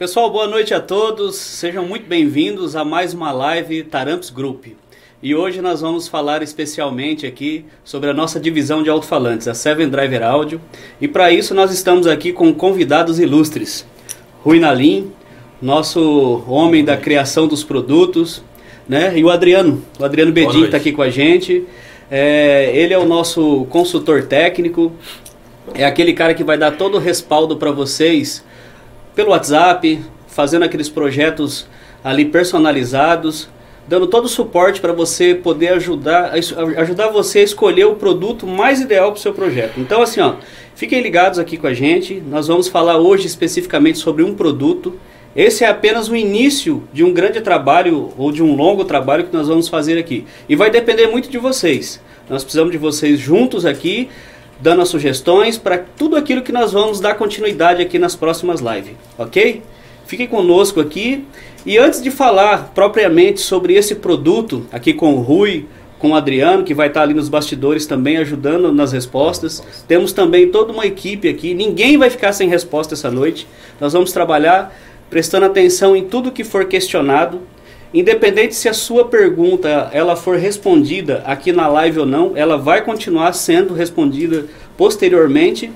Pessoal, boa noite a todos. Sejam muito bem-vindos a mais uma live Taramps Group. E hoje nós vamos falar especialmente aqui sobre a nossa divisão de alto-falantes, a Seven Driver Audio. E para isso nós estamos aqui com convidados ilustres. Rui Nalim, nosso homem da criação dos produtos, né? E o Adriano, o Adriano Bedin está aqui com a gente. É, ele é o nosso consultor técnico, é aquele cara que vai dar todo o respaldo para vocês pelo WhatsApp, fazendo aqueles projetos ali personalizados, dando todo o suporte para você poder ajudar, ajudar você a escolher o produto mais ideal para o seu projeto. Então, assim, ó, fiquem ligados aqui com a gente. Nós vamos falar hoje especificamente sobre um produto. Esse é apenas o início de um grande trabalho ou de um longo trabalho que nós vamos fazer aqui. E vai depender muito de vocês. Nós precisamos de vocês juntos aqui dando as sugestões para tudo aquilo que nós vamos dar continuidade aqui nas próximas lives, ok? Fiquem conosco aqui. E antes de falar propriamente sobre esse produto, aqui com o Rui, com o Adriano, que vai estar ali nos bastidores também ajudando nas respostas. Temos também toda uma equipe aqui. Ninguém vai ficar sem resposta essa noite. Nós vamos trabalhar prestando atenção em tudo que for questionado Independente se a sua pergunta ela for respondida aqui na live ou não, ela vai continuar sendo respondida posteriormente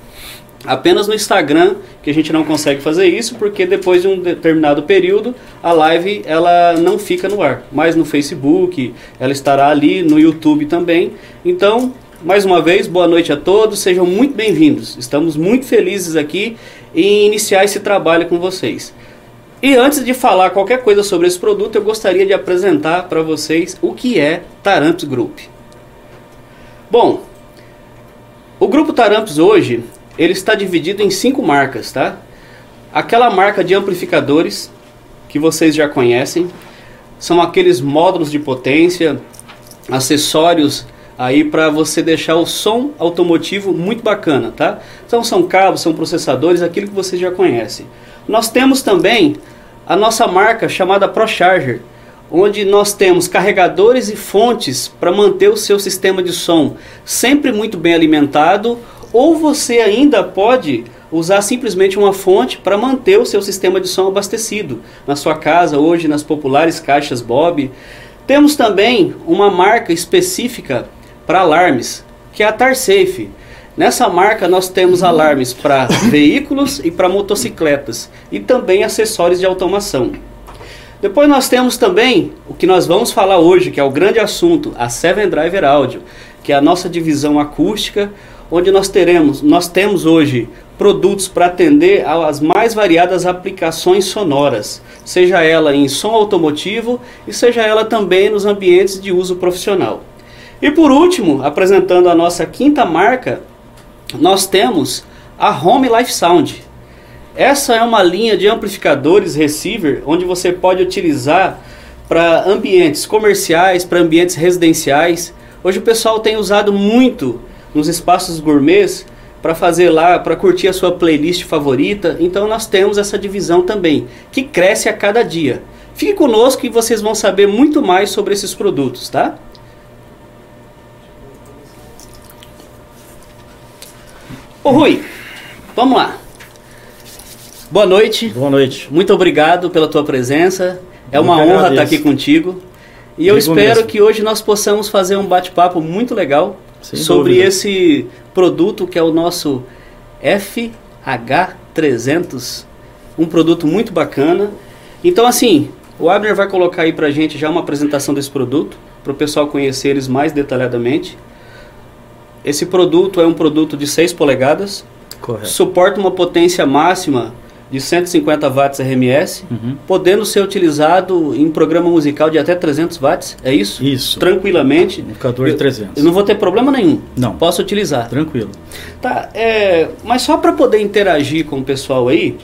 apenas no Instagram, que a gente não consegue fazer isso porque depois de um determinado período a live ela não fica no ar, mas no Facebook, ela estará ali no YouTube também. Então, mais uma vez, boa noite a todos, sejam muito bem-vindos. Estamos muito felizes aqui em iniciar esse trabalho com vocês. E antes de falar qualquer coisa sobre esse produto, eu gostaria de apresentar para vocês o que é Taramps Group. Bom, o grupo Taramps hoje ele está dividido em cinco marcas, tá? Aquela marca de amplificadores que vocês já conhecem, são aqueles módulos de potência, acessórios aí para você deixar o som automotivo muito bacana, tá? Então são cabos, são processadores, aquilo que vocês já conhecem. Nós temos também a nossa marca chamada ProCharger, onde nós temos carregadores e fontes para manter o seu sistema de som sempre muito bem alimentado, ou você ainda pode usar simplesmente uma fonte para manter o seu sistema de som abastecido na sua casa, hoje nas populares caixas Bob. Temos também uma marca específica para alarmes, que é a TarSafe. Nessa marca nós temos alarmes para veículos e para motocicletas e também acessórios de automação. Depois nós temos também o que nós vamos falar hoje, que é o grande assunto, a Seven Driver Audio, que é a nossa divisão acústica, onde nós teremos, nós temos hoje produtos para atender às mais variadas aplicações sonoras, seja ela em som automotivo e seja ela também nos ambientes de uso profissional. E por último, apresentando a nossa quinta marca, nós temos a Home Life Sound. Essa é uma linha de amplificadores receiver onde você pode utilizar para ambientes comerciais, para ambientes residenciais. Hoje o pessoal tem usado muito nos espaços gourmets para fazer lá, para curtir a sua playlist favorita. Então nós temos essa divisão também, que cresce a cada dia. Fique conosco e vocês vão saber muito mais sobre esses produtos, tá? Ô Rui, vamos lá. Boa noite. Boa noite. Muito obrigado pela tua presença. É uma honra estar aqui contigo. E eu espero mesmo. que hoje nós possamos fazer um bate-papo muito legal Sem sobre dúvida. esse produto que é o nosso FH300. Um produto muito bacana. Então, assim, o Abner vai colocar aí pra gente já uma apresentação desse produto, para o pessoal conhecer eles mais detalhadamente. Esse produto é um produto de 6 polegadas, Correto. suporta uma potência máxima de 150 watts RMS, uhum. podendo ser utilizado em programa musical de até 300 watts, é isso? Isso. Tranquilamente. Indicador de 300. Eu não vou ter problema nenhum. Não. Posso utilizar. Tranquilo. Tá, é, mas só para poder interagir com o pessoal aí,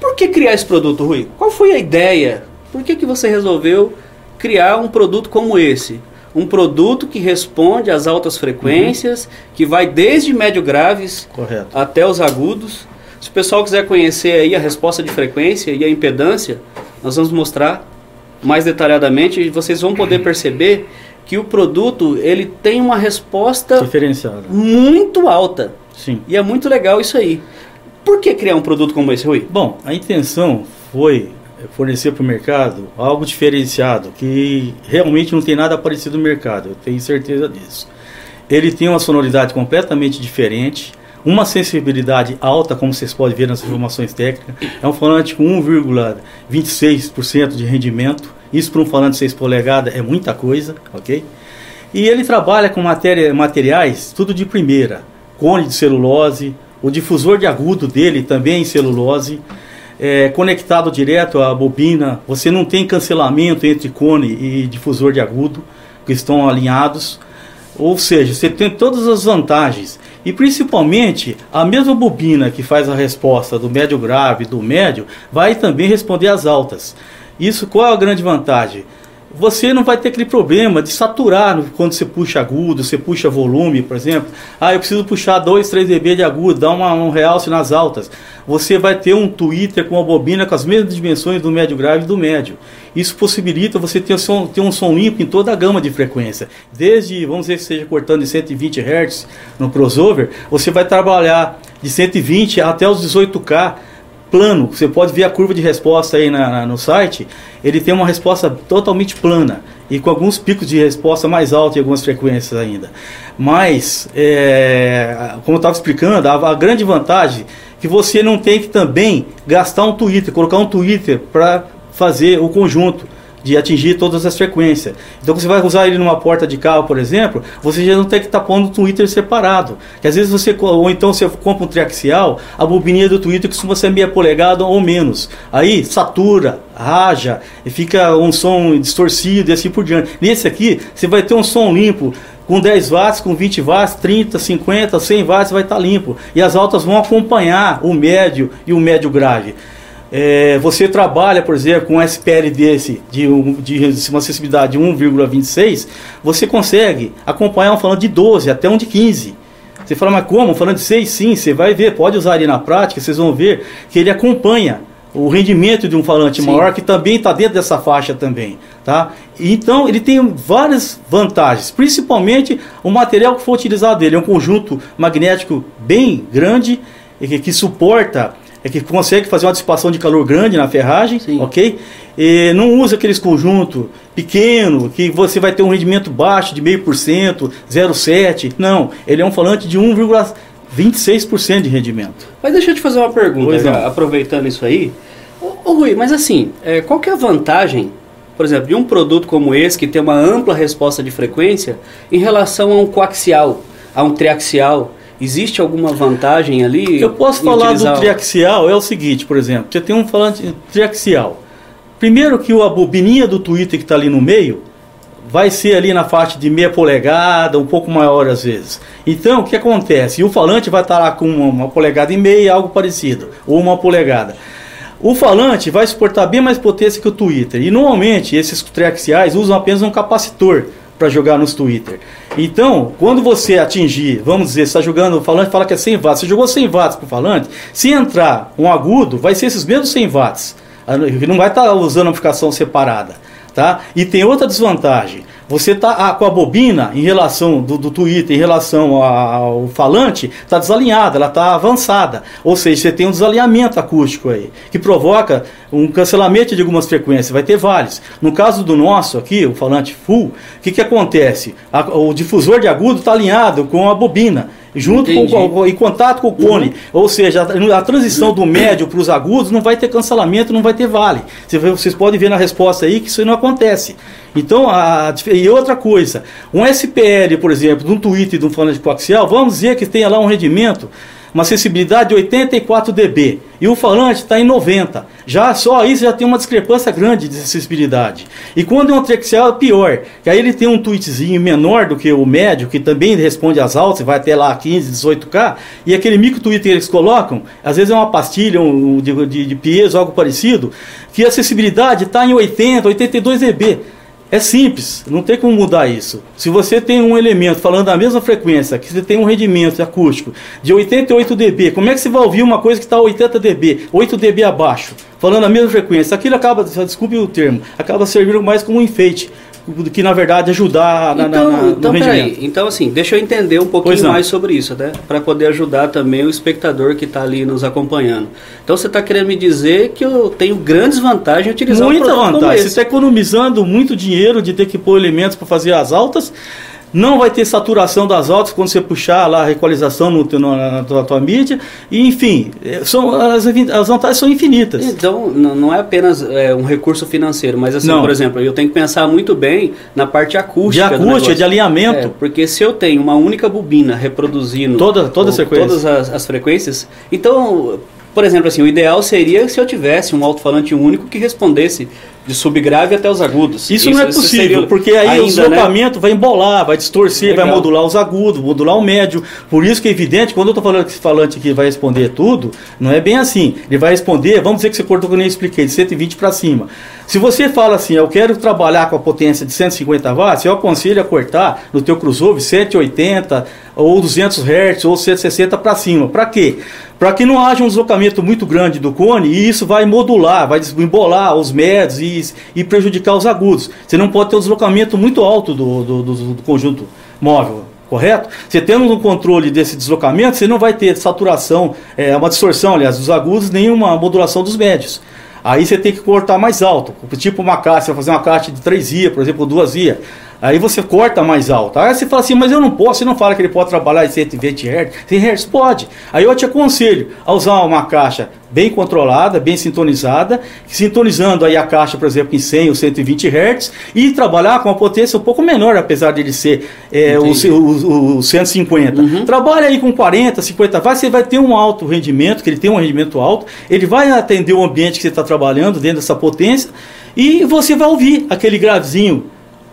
por que criar esse produto, Rui? Qual foi a ideia? Por que, que você resolveu criar um produto como esse? Um produto que responde às altas frequências, uhum. que vai desde médio graves Correto. até os agudos. Se o pessoal quiser conhecer aí a resposta de frequência e a impedância, nós vamos mostrar mais detalhadamente e vocês vão poder perceber que o produto ele tem uma resposta diferenciada muito alta. Sim. E é muito legal isso aí. Por que criar um produto como esse, Rui? Bom, a intenção foi fornecer para o mercado algo diferenciado, que realmente não tem nada parecido no mercado, eu tenho certeza disso. Ele tem uma sonoridade completamente diferente, uma sensibilidade alta, como vocês podem ver nas informações técnicas. É um falante com 1,26% de rendimento. Isso para um falante de 6 polegadas é muita coisa, ok? E ele trabalha com matéria, materiais tudo de primeira. Cone de celulose, o difusor de agudo dele também em celulose, é, conectado direto à bobina. Você não tem cancelamento entre cone e difusor de agudo, que estão alinhados. Ou seja, você tem todas as vantagens. E principalmente, a mesma bobina que faz a resposta do médio grave do médio, vai também responder às altas. Isso qual é a grande vantagem? Você não vai ter aquele problema de saturar quando você puxa agudo, você puxa volume, por exemplo. Ah, eu preciso puxar 2, 3 dB de agudo, dar uma, um realce nas altas. Você vai ter um tweeter com uma bobina com as mesmas dimensões do médio grave e do médio. Isso possibilita você ter, som, ter um som limpo em toda a gama de frequência. Desde, vamos dizer que seja cortando de 120 Hz no crossover, você vai trabalhar de 120 até os 18K plano. Você pode ver a curva de resposta aí na, na, no site. Ele tem uma resposta totalmente plana e com alguns picos de resposta mais altos em algumas frequências ainda. Mas, é, como eu estava explicando, a, a, grande vantagem é que você não tem que também gastar um Twitter, colocar um Twitter para fazer o conjunto de atingir todas as frequências. Então, você vai usar ele numa porta de carro, por exemplo, você já não tem que estar tá pondo o Twitter separado. Que às vezes você, ou então você compra um triaxial, a bobininha do Twitter costuma ser meia polegada ou menos. Aí satura, raja, e fica um som distorcido e assim por diante. Nesse aqui, você vai ter um som limpo com 10 watts, com 20 watts, 30, 50, 100 watts vai estar tá limpo. E as altas vão acompanhar o médio e o médio grave é, você trabalha, por exemplo, com um SPL desse, de, um, de uma acessibilidade de 1,26, você consegue acompanhar um falando de 12 até um de 15. Você fala, mas como? Falando de 6, sim, você vai ver, pode usar ele na prática, vocês vão ver que ele acompanha o rendimento de um falante sim. maior, que também está dentro dessa faixa também. Tá? Então ele tem várias vantagens, principalmente o material que for utilizado dele. É um conjunto magnético bem grande, que, que suporta é que consegue fazer uma dissipação de calor grande na ferragem, Sim. ok? E não usa aqueles conjuntos pequeno que você vai ter um rendimento baixo de meio por cento, 0,7. Não, ele é um falante de 1,26% de rendimento. Mas deixa eu te fazer uma pergunta, já, aproveitando isso aí. Ô, ô, Rui, mas assim, é, qual que é a vantagem, por exemplo, de um produto como esse que tem uma ampla resposta de frequência em relação a um coaxial, a um triaxial? Existe alguma vantagem ali? Eu posso falar utilizar... do triaxial, é o seguinte, por exemplo, você tem um falante triaxial. Primeiro que a bobininha do Twitter que está ali no meio vai ser ali na faixa de meia polegada, um pouco maior às vezes. Então, o que acontece? E o falante vai estar tá lá com uma polegada e meia, algo parecido, ou uma polegada. O falante vai suportar bem mais potência que o Twitter. E normalmente esses triaxiais usam apenas um capacitor para jogar nos Twitter. Então, quando você atingir, vamos dizer, está jogando, o falante fala que é 100 watts, você jogou 100 watts para o falante, se entrar um agudo, vai ser esses mesmos 100 watts. Não vai estar tá usando amplificação separada. Tá? E tem outra desvantagem. Você está ah, com a bobina em relação do, do Twitter, em relação ao falante, está desalinhada, ela está avançada. Ou seja, você tem um desalinhamento acústico aí, que provoca um cancelamento de algumas frequências, vai ter vários. No caso do nosso aqui, o falante full, o que, que acontece? A, o difusor de agudo está alinhado com a bobina junto com, com, em contato com o cone. Uhum. Ou seja, a, a transição do médio para os agudos não vai ter cancelamento, não vai ter vale. Vocês podem ver na resposta aí que isso não acontece. Então, a, e outra coisa, um SPL, por exemplo, de um tweet de um falante coaxial, vamos dizer que tenha lá um rendimento uma sensibilidade de 84 dB e o falante está em 90. Já só isso já tem uma discrepância grande de sensibilidade. E quando é um triaxial é pior, que aí ele tem um tweetzinho menor do que o médio, que também responde às altas, vai até lá 15, 18K, e aquele micro tweet que eles colocam, às vezes é uma pastilha um, de, de, de piezo, algo parecido, que a sensibilidade está em 80, 82 dB. É simples, não tem como mudar isso. Se você tem um elemento falando da mesma frequência, que você tem um rendimento acústico de 88 dB, como é que você vai ouvir uma coisa que está a 80 dB, 8 dB abaixo, falando a mesma frequência? Aquilo acaba, desculpe o termo, acaba servindo mais como um enfeite do que na verdade ajudar na, então, na, na, então, peraí. então assim, deixa eu entender um pouquinho mais sobre isso, né? Para poder ajudar também o espectador que está ali nos acompanhando. Então você está querendo me dizer que eu tenho grandes vantagens em utilizar Muita um produto vantagem. Você está economizando muito dinheiro de ter que pôr elementos para fazer as altas não vai ter saturação das altas quando você puxar lá a equalização no, no, na, tua, tua, mídia, e enfim, é, são, as, as vantagens são infinitas. Então, não é apenas é, um recurso financeiro, mas assim, não. por exemplo, eu tenho que pensar muito bem na parte acústica. De acústica, de alinhamento. É, porque se eu tenho uma única bobina reproduzindo toda, toda todas as, as frequências, então por exemplo, assim, o ideal seria se eu tivesse um alto-falante único que respondesse de subgrave até os agudos. Isso, isso não é possível, porque aí ainda, o deslocamento né? vai embolar, vai distorcer, Legal. vai modular os agudos, modular o médio. Por isso que é evidente, quando eu estou falando que esse falante aqui vai responder tudo, não é bem assim. Ele vai responder, vamos dizer que você cortou que eu nem expliquei, de 120 para cima. Se você fala assim, eu quero trabalhar com a potência de 150 watts, eu aconselho a cortar no teu crossover 180 ou 200 Hz ou 160 para cima. Para quê? Para que não haja um deslocamento muito grande do cone e isso vai modular, vai embolar os médios e, e prejudicar os agudos. Você não pode ter um deslocamento muito alto do, do, do, do conjunto móvel correto? Você tendo um controle desse deslocamento, você não vai ter saturação, é, uma distorção, aliás, dos agudos, nem uma modulação dos médios. Aí você tem que cortar mais alto, tipo uma caixa, você vai fazer uma caixa de 3 IA, por exemplo, duas IA. Aí você corta mais alto. Aí você fala assim, mas eu não posso, você não fala que ele pode trabalhar em 120 Hz. 100 Hz pode. Aí eu te aconselho a usar uma caixa bem controlada, bem sintonizada, sintonizando aí a caixa, por exemplo, em 100 ou 120 Hz e trabalhar com uma potência um pouco menor, apesar de ele ser é, o, o, o, 150. Uhum. Trabalha aí com 40, 50 watts, você vai ter um alto rendimento, que ele tem um rendimento alto, ele vai atender o ambiente que você está trabalhando dentro dessa potência e você vai ouvir aquele gravezinho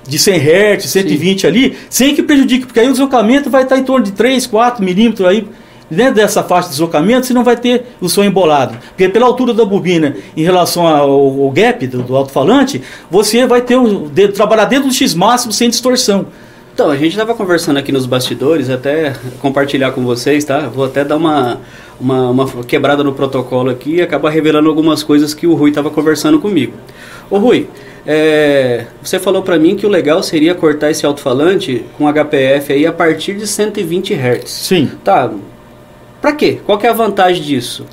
de 100 Hz, 120 Sim. ali, sem que prejudique, porque aí o deslocamento vai estar em torno de 3, 4 milímetros aí, dentro dessa faixa de deslocamento, você não vai ter o som embolado. Porque pela altura da bobina em relação ao, ao gap do, do alto-falante, você vai ter um, de, trabalhar dentro do X máximo sem distorção. Então, a gente estava conversando aqui nos bastidores, até compartilhar com vocês, tá? Vou até dar uma, uma, uma quebrada no protocolo aqui e acabar revelando algumas coisas que o Rui estava conversando comigo. Ô Rui, é, você falou para mim que o legal seria cortar esse alto-falante com HPF aí a partir de 120 Hz. Sim. Tá. Para quê? Qual que é a vantagem disso?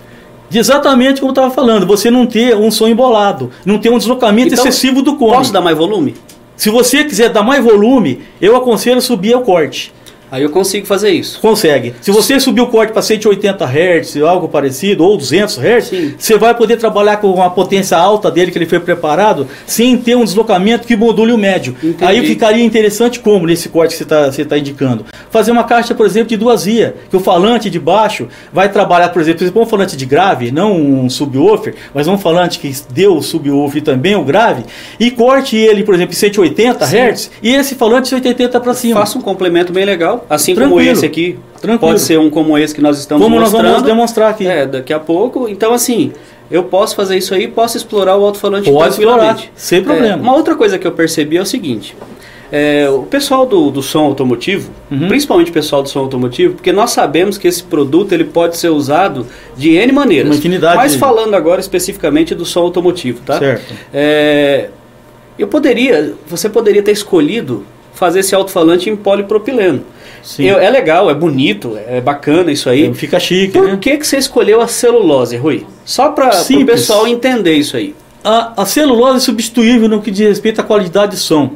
De exatamente como eu estava falando, você não ter um som embolado, não ter um deslocamento então, excessivo do cone. Posso dar mais volume? Se você quiser dar mais volume, eu aconselho subir o corte. Aí eu consigo fazer isso. Consegue. Se você subir o corte para 180 Hz, algo parecido, ou 200 Hz, Sim. você vai poder trabalhar com a potência alta dele que ele foi preparado, sem ter um deslocamento que module o médio. Entendi. Aí ficaria interessante como nesse corte que você está você tá indicando. Fazer uma caixa, por exemplo, de duas vias, que o falante de baixo vai trabalhar, por exemplo, um falante de grave, não um subwoofer, mas um falante que deu o subwoofer também o grave, e corte ele, por exemplo, em 180 Sim. Hz, e esse falante 180 para cima. Faça um complemento bem legal assim Tranquilo. como esse aqui. Tranquilo. Pode ser um como esse que nós estamos como mostrando. Como nós vamos demonstrar aqui. É, daqui a pouco. Então, assim, eu posso fazer isso aí, posso explorar o alto-falante tranquilamente. Explorar, sem problema. É, uma outra coisa que eu percebi é o seguinte. É, o pessoal do, do som automotivo, uhum. principalmente o pessoal do som automotivo, porque nós sabemos que esse produto ele pode ser usado de N maneiras. Uma infinidade. Mas falando agora especificamente do som automotivo, tá? Certo. É, eu poderia, você poderia ter escolhido fazer esse alto-falante em polipropileno. Eu, é legal, é bonito, é bacana isso aí. Fica chique, Por né? que, que você escolheu a celulose, Rui? Só para o pessoal entender isso aí. A, a celulose é substituível no que diz respeito à qualidade de som.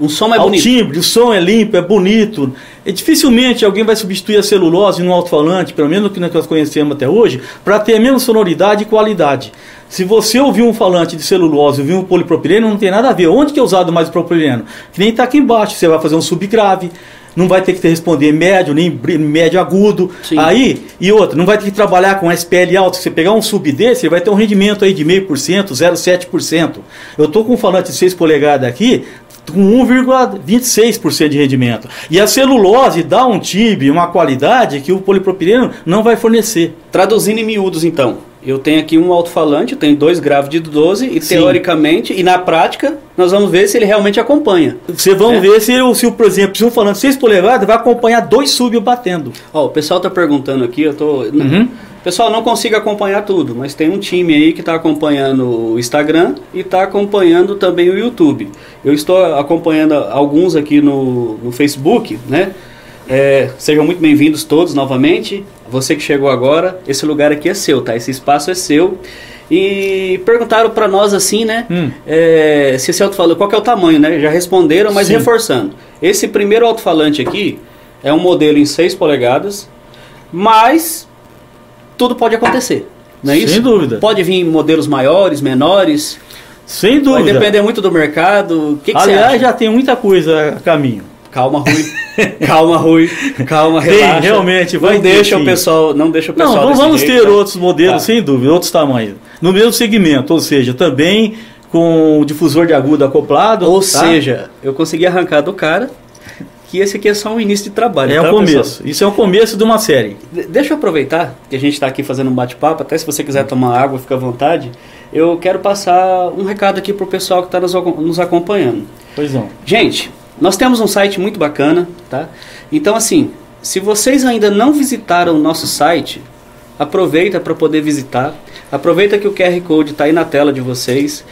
Um som é Ao bonito. timbre, o som é limpo, é bonito. E dificilmente alguém vai substituir a celulose no alto-falante, pelo menos o que nós conhecemos até hoje, para ter a mesma sonoridade e qualidade. Se você ouvir um falante de celulose e ouvir um polipropileno, não tem nada a ver. Onde que é usado mais o propileno? Que nem está aqui embaixo. Você vai fazer um subgrave, não vai ter que responder médio, nem médio agudo. Sim. Aí, e outra, não vai ter que trabalhar com SPL alto. Se você pegar um sub desse, ele vai ter um rendimento aí de 0,5%, 0,7%. Eu estou com um falante de 6 polegadas aqui, com 1,26% de rendimento. E a celulose dá um TIB, uma qualidade que o polipropileno não vai fornecer. Traduzindo em miúdos, então, eu tenho aqui um alto-falante, tenho dois graves de 12 e Sim. teoricamente e na prática nós vamos ver se ele realmente acompanha. Você vamos é. ver se, se, por exemplo, se o falante 6 polegadas vai acompanhar dois sub batendo. Ó, o pessoal está perguntando aqui, eu tô uhum. Pessoal, não consigo acompanhar tudo, mas tem um time aí que está acompanhando o Instagram e está acompanhando também o YouTube. Eu estou acompanhando alguns aqui no, no Facebook, né? É, sejam muito bem-vindos todos novamente. Você que chegou agora, esse lugar aqui é seu, tá? Esse espaço é seu. E perguntaram para nós assim, né? Hum. É, se esse alto-falante, qual é o tamanho, né? Já responderam, mas Sim. reforçando. Esse primeiro alto-falante aqui é um modelo em 6 polegadas, mas tudo pode acontecer. Não é Sem isso? dúvida. Pode vir modelos maiores, menores. Sem dúvida. Vai depender muito do mercado. O que, que Aliás, já tem muita coisa a caminho. Calma, Rui. calma, Rui. Calma, relaxa. Realmente, vai não deixa o pessoal, não deixa o pessoal Não, vamos jeito, ter tá? outros modelos, tá. sem dúvida, outros tamanhos. No mesmo segmento, ou seja, também com o difusor de agudo acoplado. Ou tá? seja, eu consegui arrancar do cara que esse aqui é só um início de trabalho. É tá, o começo. Pessoal? Isso é o começo de uma série. De deixa eu aproveitar que a gente está aqui fazendo um bate-papo, até se você quiser tomar água, fica à vontade. Eu quero passar um recado aqui para o pessoal que está nos, nos acompanhando. Pois não. Gente, nós temos um site muito bacana, tá? Então, assim, se vocês ainda não visitaram o nosso site, aproveita para poder visitar. Aproveita que o QR Code está aí na tela de vocês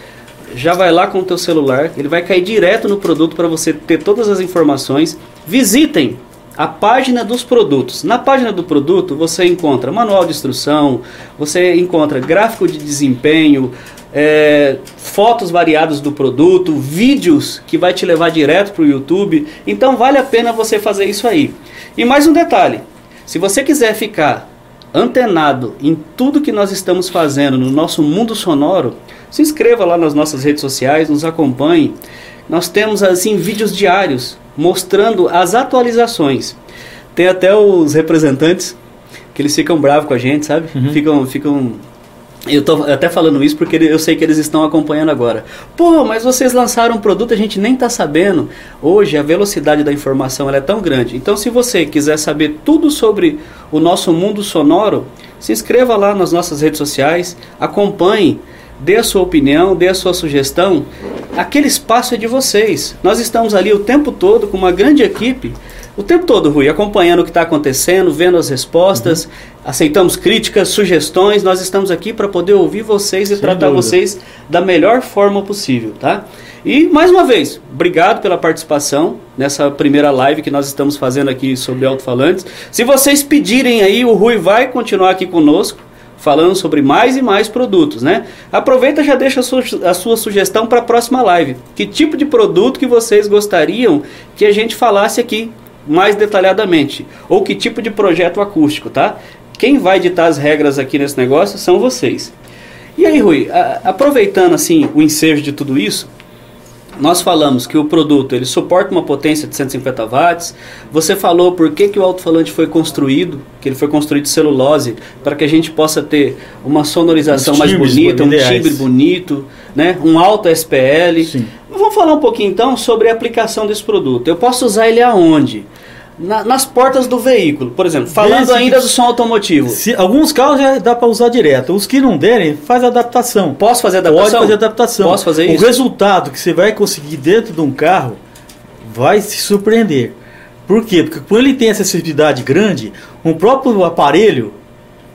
já vai lá com o teu celular, ele vai cair direto no produto para você ter todas as informações. Visitem a página dos produtos. Na página do produto você encontra manual de instrução, você encontra gráfico de desempenho, é, fotos variadas do produto, vídeos que vai te levar direto para o YouTube. Então vale a pena você fazer isso aí. E mais um detalhe: se você quiser ficar antenado em tudo que nós estamos fazendo no nosso mundo sonoro, se inscreva lá nas nossas redes sociais, nos acompanhe. Nós temos assim vídeos diários mostrando as atualizações. Tem até os representantes que eles ficam bravos com a gente, sabe? Uhum. Ficam, ficam eu tô até falando isso porque eu sei que eles estão acompanhando agora. Pô, mas vocês lançaram um produto, a gente nem está sabendo. Hoje a velocidade da informação é tão grande. Então, se você quiser saber tudo sobre o nosso mundo sonoro, se inscreva lá nas nossas redes sociais, acompanhe dê a sua opinião, dê a sua sugestão. Aquele espaço é de vocês. Nós estamos ali o tempo todo com uma grande equipe, o tempo todo, Rui, acompanhando o que está acontecendo, vendo as respostas, uhum. aceitamos críticas, sugestões. Nós estamos aqui para poder ouvir vocês e Sem tratar dúvida. vocês da melhor forma possível, tá? E mais uma vez, obrigado pela participação nessa primeira live que nós estamos fazendo aqui sobre alto-falantes. Se vocês pedirem aí, o Rui vai continuar aqui conosco falando sobre mais e mais produtos, né? Aproveita e já deixa a sua, a sua sugestão para a próxima live. Que tipo de produto que vocês gostariam que a gente falasse aqui mais detalhadamente? Ou que tipo de projeto acústico, tá? Quem vai ditar as regras aqui nesse negócio são vocês. E aí, Rui, a, aproveitando assim o ensejo de tudo isso, nós falamos que o produto ele suporta uma potência de 150 watts. Você falou por que, que o alto-falante foi construído, que ele foi construído de celulose, para que a gente possa ter uma sonorização mais bonita, um timbre bonito, né? um alto SPL. Sim. Vamos falar um pouquinho então sobre a aplicação desse produto. Eu posso usar ele aonde? Na, nas portas do veículo, por exemplo, falando ainda do som automotivo. Se, alguns carros já dá para usar direto. Os que não derem, faz adaptação. Posso fazer adaptação? Pode fazer adaptação. Posso fazer isso? O resultado que você vai conseguir dentro de um carro vai se surpreender. Por quê? Porque quando ele tem essa sensibilidade grande, um próprio aparelho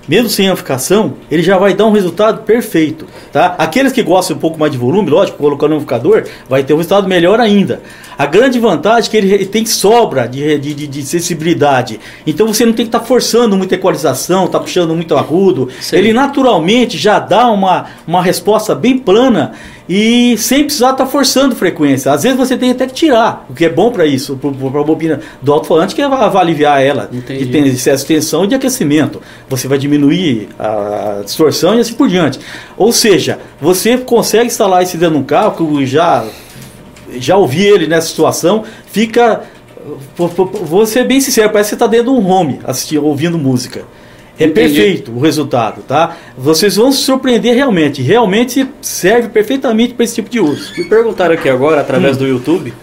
mesmo sem amplificação, ele já vai dar um resultado perfeito, tá? Aqueles que gostam um pouco mais de volume, lógico, colocando um amplificador, vai ter um resultado melhor ainda. A grande vantagem é que ele tem sobra de, de, de sensibilidade. Então você não tem que estar tá forçando muita equalização, tá puxando muito agudo. Sim. Ele naturalmente já dá uma, uma resposta bem plana e sem precisar estar tá forçando frequência. Às vezes você tem até que tirar, o que é bom para isso, para a bobina do alto-falante, que vai aliviar ela Entendi. de excesso de tensão e de aquecimento. Você vai diminuir a distorção e assim por diante. Ou seja, você consegue instalar esse dentro de um carro, que já, já ouvi ele nessa situação, fica. Vou ser bem sincero, parece que você está dentro de um home assistindo, ouvindo música. É Entendi. perfeito o resultado, tá? Vocês vão se surpreender realmente. Realmente serve perfeitamente para esse tipo de uso. Me perguntaram aqui agora, através hum. do YouTube,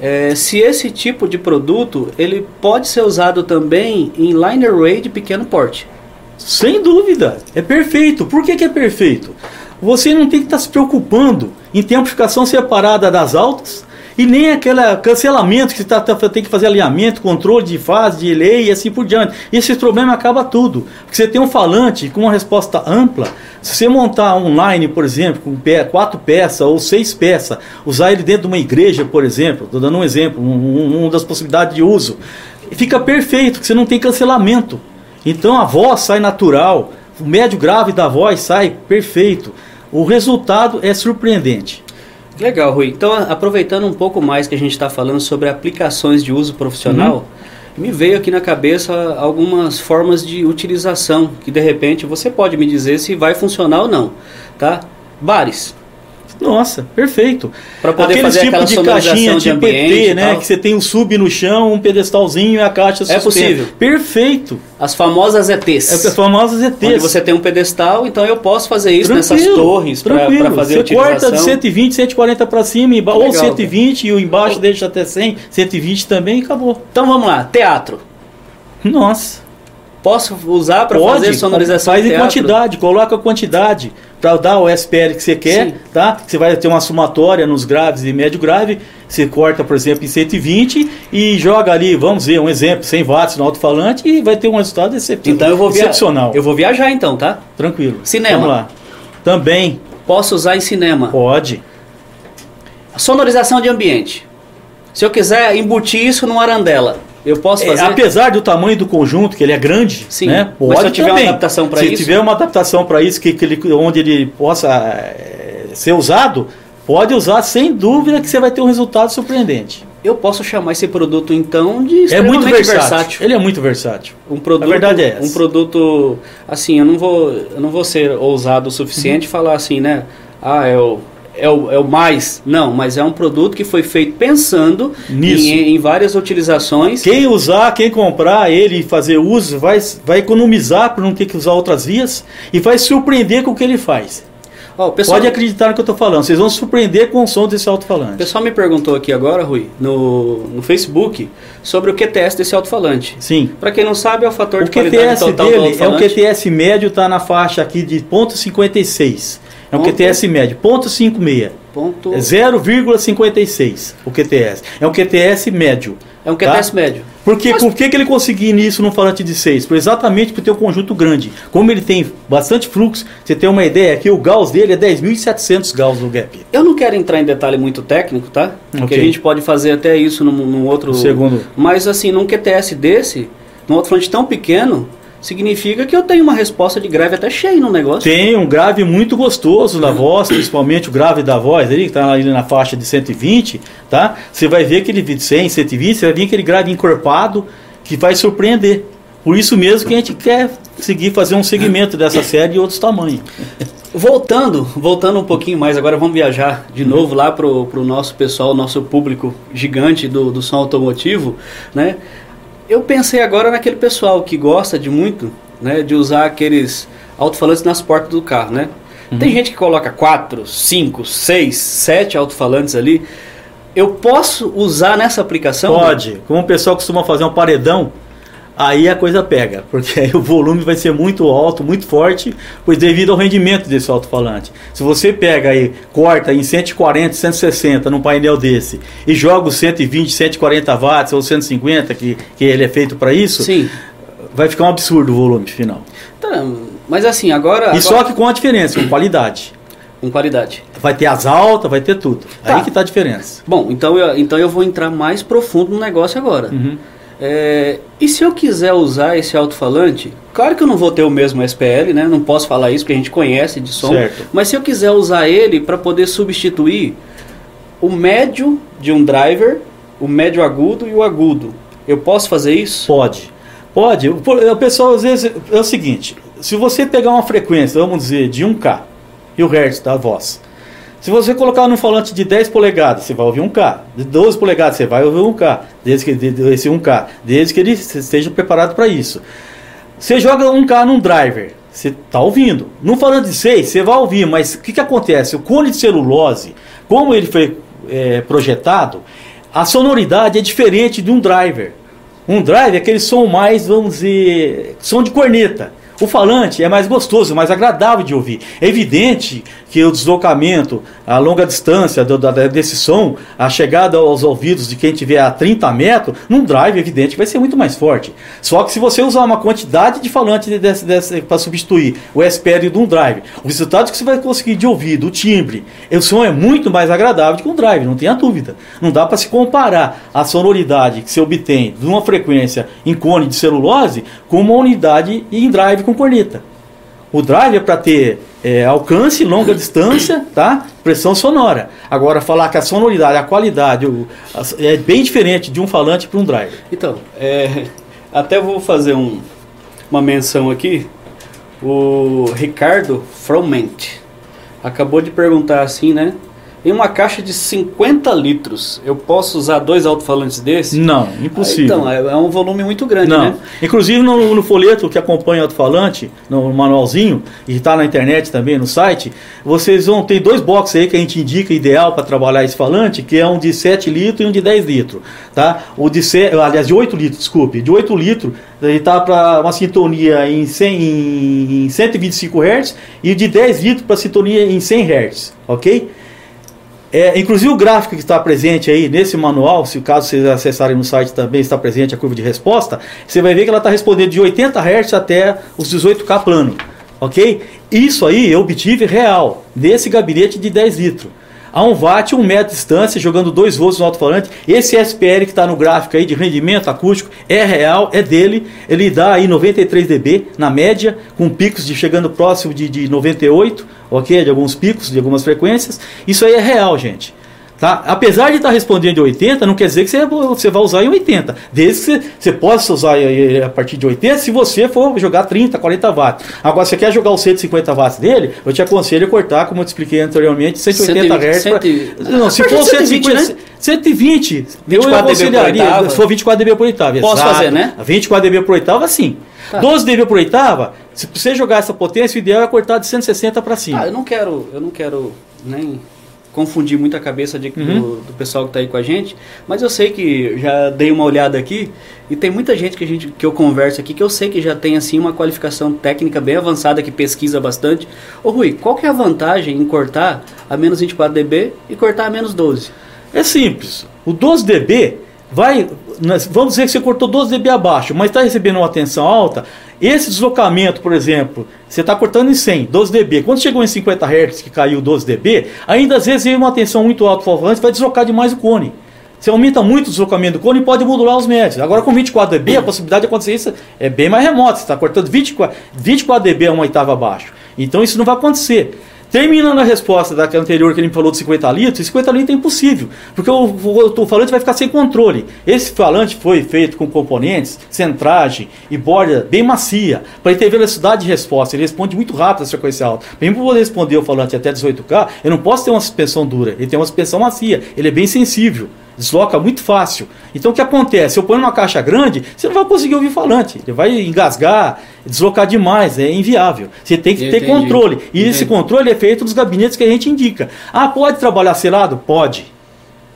é, se esse tipo de produto ele pode ser usado também em liner array de pequeno porte. Sem dúvida, é perfeito. Por que, que é perfeito? Você não tem que estar tá se preocupando em ter amplificação separada das altas E nem aquele cancelamento que você tá, tá, tem que fazer alinhamento, controle de fase, de lei e assim por diante. E esse problema acaba tudo. Porque você tem um falante com uma resposta ampla. Se você montar online, por exemplo, com quatro peças ou seis peças, usar ele dentro de uma igreja, por exemplo, estou dando um exemplo, um, um, uma das possibilidades de uso, fica perfeito, porque você não tem cancelamento. Então a voz sai natural, o médio grave da voz sai perfeito. O resultado é surpreendente. Legal, Rui. Então, aproveitando um pouco mais que a gente está falando sobre aplicações de uso profissional, uhum. me veio aqui na cabeça algumas formas de utilização que de repente você pode me dizer se vai funcionar ou não, tá? Bares. Nossa, perfeito. Para poder Aqueles fazer tipo de caixinha de tipo ET, né? Que você tem um sub no chão, um pedestalzinho e a caixa É possível. Perfeito. As famosas ETs. É, as famosas ETs. Onde você tem um pedestal, então eu posso fazer isso tranquilo, nessas torres para fazer você utilização. corta de 120, 140 para cima, Legal, ou 120 cara. e o embaixo deixa até 100, 120 também e acabou. Então vamos lá, teatro. Nossa. Posso usar para fazer sonorização Faz em quantidade, coloca a quantidade para dar o SPL que você quer, Sim. tá? Você vai ter uma somatória nos graves e médio grave, você corta, por exemplo, em 120 e joga ali, vamos ver, um exemplo, 100 watts no alto-falante e vai ter um resultado excep então eu vou excepcional. Eu vou viajar então, tá? Tranquilo. Cinema. Vamos lá. Também. Posso usar em cinema? Pode. Sonorização de ambiente. Se eu quiser embutir isso no arandela, eu posso é, fazer? É, apesar do tamanho do conjunto, que ele é grande, Sim, né? Pode mas se eu tiver também. uma adaptação para isso. Se tiver uma adaptação para isso, que, que ele, onde ele possa é, ser usado, pode usar sem dúvida que você vai ter um resultado surpreendente. Eu posso chamar esse produto então de é muito versátil. versátil. Ele é muito versátil. Um produto, a verdade é essa. Um produto assim, eu não vou, eu não vou ser ousado o suficiente uhum. falar assim, né? Ah, é o é o, é o mais. Não, mas é um produto que foi feito pensando Nisso. Em, em várias utilizações. Quem usar, quem comprar ele e fazer uso, vai, vai economizar para não ter que usar outras vias e vai surpreender com o que ele faz. Oh, pessoal, Pode acreditar no que eu estou falando, vocês vão surpreender com o som desse alto-falante. O pessoal me perguntou aqui agora, Rui, no, no Facebook, sobre o QTS desse alto-falante. Sim. Para quem não sabe, é o fator o de QTS qualidade total dele do É o QTS médio, está na faixa aqui de 0,56. É um ponto, QTS médio, ponto 56. Ponto... É 0,56 o QTS. É um QTS médio. É um QTS tá? médio. Por, Mas... por que, que ele conseguiu nisso num falante de 6? Exatamente por ter um conjunto grande. Como ele tem bastante fluxo, você tem uma ideia, aqui o Gauss dele é 10.700 Gauss no gap. Eu não quero entrar em detalhe muito técnico, tá? Porque okay. a gente pode fazer até isso num, num outro... Segundo. Mas assim, num QTS desse, num outro falante tão pequeno, significa que eu tenho uma resposta de grave até cheio no negócio. Tem um grave muito gostoso na voz, principalmente o grave da voz ali, que está ali na faixa de 120, tá? Você vai ver aquele vídeo 100, 120, você vai ver aquele grave encorpado que vai surpreender. Por isso mesmo que a gente quer seguir fazer um segmento dessa série de outros tamanhos. Voltando, voltando um pouquinho mais, agora vamos viajar de novo lá para o nosso pessoal, nosso público gigante do, do som automotivo, né? Eu pensei agora naquele pessoal que gosta de muito, né, de usar aqueles alto-falantes nas portas do carro, né? Uhum. Tem gente que coloca quatro, cinco, seis, sete alto-falantes ali. Eu posso usar nessa aplicação? Pode. Como o pessoal costuma fazer um paredão, aí a coisa pega, porque aí o volume vai ser muito alto, muito forte, pois devido ao rendimento desse alto-falante. Se você pega aí, corta em 140, 160 num painel desse e joga os 120, 140 watts ou 150, que, que ele é feito para isso, Sim. vai ficar um absurdo o volume final. Tá, mas assim, agora... E agora... só que com a diferença, com qualidade. Com qualidade. Vai ter as altas, vai ter tudo. Tá. Aí que tá a diferença. Bom, então eu, então eu vou entrar mais profundo no negócio agora. Uhum. É, e se eu quiser usar esse alto-falante, claro que eu não vou ter o mesmo SPL, né? Não posso falar isso porque a gente conhece de som. Certo. Mas se eu quiser usar ele para poder substituir o médio de um driver, o médio agudo e o agudo, eu posso fazer isso? Pode. Pode. O pessoal às vezes é o seguinte: se você pegar uma frequência, vamos dizer, de 1K e o hertz da voz, se você colocar num falante de 10 polegadas, você vai ouvir um K. De 12 polegadas, você vai ouvir um K. Desde que, esse 1K. Desde que ele esteja preparado para isso. Você joga um K num driver, você está ouvindo. Num falante de 6, você vai ouvir, mas o que, que acontece? O cone de celulose, como ele foi é, projetado, a sonoridade é diferente de um driver. Um driver é aquele som mais, vamos dizer, som de corneta. O falante é mais gostoso, mais agradável de ouvir. É evidente que o deslocamento, a longa distância do, da, desse som, a chegada aos ouvidos de quem tiver a 30 metros, num drive, evidente vai ser muito mais forte. Só que se você usar uma quantidade de falante para substituir o SPL de um drive, o resultado que você vai conseguir de ouvir, do timbre, o som é muito mais agradável que um drive, não tenha dúvida. Não dá para se comparar a sonoridade que você obtém de uma frequência em cone de celulose com uma unidade em drive com corneta. O drive é para ter é, alcance, longa distância, tá? Pressão sonora. Agora, falar que a sonoridade, a qualidade o, a, é bem diferente de um falante para um drive. Então, é, até vou fazer um, uma menção aqui. O Ricardo Froment acabou de perguntar assim, né? Em uma caixa de 50 litros, eu posso usar dois alto-falantes desses? Não, impossível. então, é, é, um volume muito grande, Não. né? Inclusive no, no folheto que acompanha o alto-falante, no manualzinho, e está na internet também, no site, vocês vão ter dois boxes aí que a gente indica ideal para trabalhar esse falante, que é um de 7 litros e um de 10 litros. Tá? O de, aliás, de 8 litros, desculpe. De 8 litros, ele está para uma sintonia em, 100, em 125 Hz e de 10 litros para sintonia em 100 Hz, ok? É, inclusive o gráfico que está presente aí nesse manual, se caso vocês acessarem no site também está presente a curva de resposta, você vai ver que ela está respondendo de 80 Hz até os 18K plano, ok? Isso aí eu obtive real, nesse gabinete de 10 litros a 1 watt, 1 metro de distância, jogando 2 volts no alto-falante. Esse SPL que está no gráfico aí de rendimento acústico é real, é dele. Ele dá aí 93 dB na média, com picos de chegando próximo de, de 98, ok? De alguns picos, de algumas frequências. Isso aí é real, gente. Tá? Apesar de estar tá respondendo em 80, não quer dizer que você, você vai usar em 80. Desde que você, você possa usar a partir de 80 se você for jogar 30, 40 watts. Agora, você quer jogar os 150 watts dele, eu te aconselho a cortar, como eu te expliquei anteriormente, 180 Hz. Pra... Não, se for 120, 150, né? 120, eu aconselharia. Se for 24 dB por oitava. Posso exato. fazer, né? 24 dB por oitava, sim. Tá. 12 dB por oitava, se você jogar essa potência, o ideal é cortar de 160 para cima. Ah, eu não quero, eu não quero nem confundir muito a cabeça de, uhum. do, do, pessoal que está aí com a gente, mas eu sei que já dei uma olhada aqui e tem muita gente que, a gente que eu converso aqui que eu sei que já tem assim uma qualificação técnica bem avançada, que pesquisa bastante. Ô Rui, qual que é a vantagem em cortar a menos 24 dB e cortar a menos 12? É simples. O 12 dB vai, vamos dizer que você cortou 12 dB abaixo, mas está recebendo uma tensão alta, esse deslocamento, por exemplo, você está cortando em 100, 12 dB. Quando chegou em 50 Hz, que caiu 12 dB, ainda às vezes vem uma tensão muito alta do vai deslocar demais o cone. Você aumenta muito o deslocamento do cone e pode modular os médios. Agora com 24 dB, a possibilidade de acontecer isso é bem mais remota. Você está cortando 24, 24 dB a uma oitava abaixo. Então isso não vai acontecer. Terminando a resposta daquela anterior que ele me falou de 50 litros, 50 litros é impossível, porque o, o, o, falante vai ficar sem controle. Esse falante foi feito com componentes, centragem e borda bem macia, para ele ter velocidade de resposta. Ele responde muito rápido a frequência alta. Mesmo para poder responder o falante até 18K, eu não posso ter uma suspensão dura, ele tem uma suspensão macia, ele é bem sensível desloca muito fácil. Então o que acontece? Eu ponho uma caixa grande, você não vai conseguir ouvir falante. Ele vai engasgar, deslocar demais, é inviável. Você tem que ter controle. E Entendi. esse controle é feito nos gabinetes que a gente indica. Ah, pode trabalhar selado? Pode.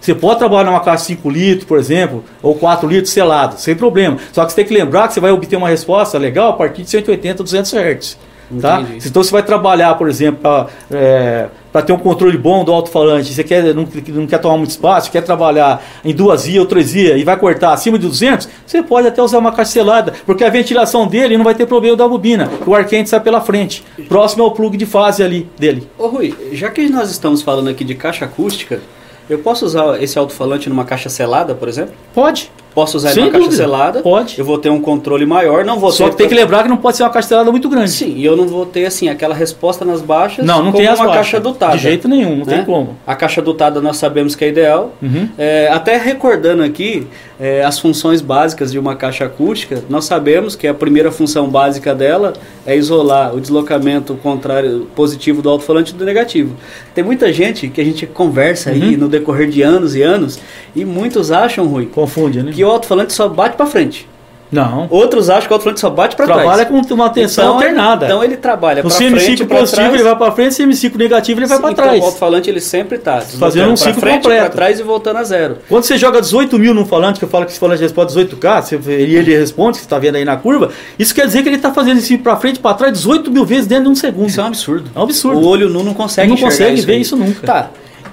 Você pode trabalhar numa caixa de 5 litros, por exemplo, ou 4 litros selado, sem problema. Só que você tem que lembrar que você vai obter uma resposta legal a partir de 180, 200 Hz. Tá? Então você vai trabalhar, por exemplo, para é, ter um controle bom do alto-falante, você quer, não, não, quer tomar muito espaço, quer trabalhar em duas vias ou três vias e vai cortar acima de 200, você pode até usar uma carcelada, porque a ventilação dele não vai ter problema da bobina, o ar quente sai pela frente, próximo ao plug de fase ali dele. Ô Rui, já que nós estamos falando aqui de caixa acústica, eu posso usar esse alto-falante numa caixa selada, por exemplo? Pode. Posso usar Sem uma dúvida. caixa selada. Pode. Eu vou ter um controle maior, não vou Só ter... que tem que lembrar que não pode ser uma caixa selada muito grande. Sim, e eu não vou ter assim aquela resposta nas baixas. Não, não tem as uma baixas. caixa dotada. De jeito nenhum, não né? tem como. A caixa dotada nós sabemos que é ideal. Uhum. É, até recordando aqui é, as funções básicas de uma caixa acústica, nós sabemos que a primeira função básica dela é isolar o deslocamento contrário positivo do alto-falante do negativo. Tem muita gente que a gente conversa uhum. aí no decorrer de anos e anos e muitos acham, Rui, confunde, né? Que o alto-falante só bate para frente. Não. Outros acham que o alto-falante só bate para trás. Trabalha com uma tensão então, alternada. Então ele trabalha para frente, positivo trás. ele vai para frente, semiciclo negativo ele vai para então, trás. o alto-falante ele sempre está Fazendo um ciclo frente, completo. para trás e voltando a zero. Quando você joga 18 mil num falante, que eu falo que esse falante responde 18K, você, e ele responde, que você está vendo aí na curva, isso quer dizer que ele está fazendo isso para frente para trás 18 mil vezes dentro de um segundo. Isso é um absurdo. É um absurdo. O olho nu não consegue não consegue isso ver aí. isso nunca. Tá.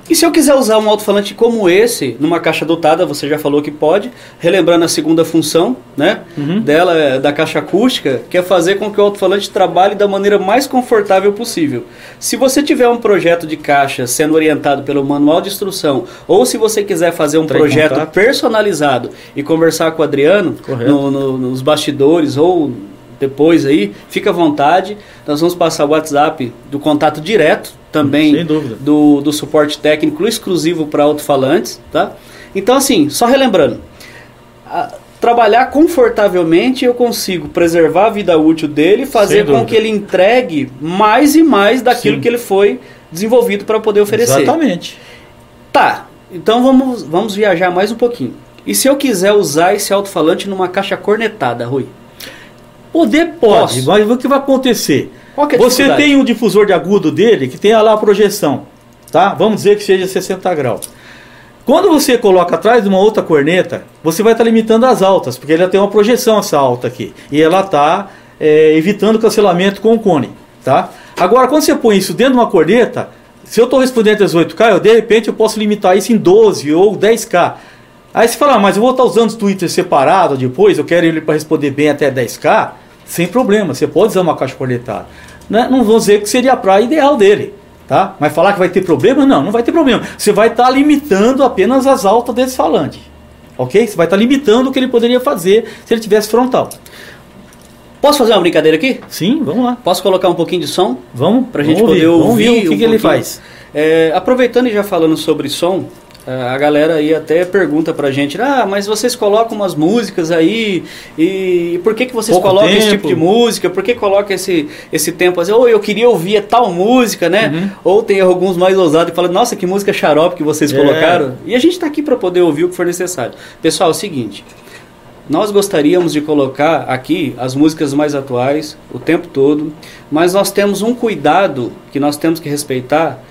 E se eu quiser usar um alto-falante como esse, numa caixa dotada, você já falou que pode, relembrando a segunda função né, Uhum. dela, é, da caixa acústica, que é fazer com que o alto-falante trabalhe da maneira mais confortável possível. Se você tiver um projeto de caixa sendo orientado pelo manual de instrução, ou se você quiser fazer um em projeto personalizado e conversar com o Adriano no- no- nos bastidores ou depois aí, fica à vontade. Nós vamos passar o WhatsApp do contato direto também Sem dúvida. do, do suporte técnico exclusivo para alto-falantes, tá? Então assim, só relembrando, a- trabalhar confortavelmente eu consigo preservar a vida útil dele, fazer com que ele entregue mais e mais daquilo Sim. que ele foi desenvolvido para poder oferecer. Exatamente. Tá, então vamos, vamos viajar mais um pouquinho. E se eu quiser usar esse alto-falante numa caixa cornetada, Rui? Poder pode, Posso. mas o que vai acontecer? Qual que é Você tem um difusor de agudo dele que tem lá a projeção, tá? Vamos dizer que seja 60 graus. Quando você coloca atrás de uma outra corneta, você vai estar limitando as altas, porque ela tem uma projeção essa alta aqui. E ela está evitando o cancelamento com o cone, tá? Agora, quando você põe isso dentro de uma corneta, se eu estou respondendo 18K, eu, de repente eu posso limitar isso em 12 ou 10K. Aí você fala, ah, mas eu vou estar usando o Twitter separado depois, eu quero ele para responder bem até 10K, sem problema, você pode usar uma caixa cornetada. Né? Não vou dizer que seria a praia ideal dele, tá? Mas falar que vai ter problema? Não, não vai ter problema. Você vai estar limitando apenas as altas desse falante, ok? Você vai estar limitando o que ele poderia fazer se ele tivesse frontal. Posso fazer uma brincadeira aqui? Sim, vamos lá. Posso colocar um pouquinho de som? Vamos Pra gente vamos poder vamos ouvir o que, um que ele faz. É, aproveitando e já falando sobre som, a galera aí até pergunta pra gente, ah, mas vocês colocam umas músicas aí, e por que, que vocês Pouco colocam esse tempo. tipo de música? Por que coloca esse, esse tempo assim? Ou eu queria ouvir tal música, né? Uhum. Ou tem alguns mais ousados que falam, nossa, que música xarope que vocês É. colocaram. E a gente tá aqui pra poder ouvir o que for necessário. Pessoal, é o seguinte, nós gostaríamos de colocar aqui as músicas mais atuais o tempo todo, mas nós temos um cuidado que nós temos que respeitar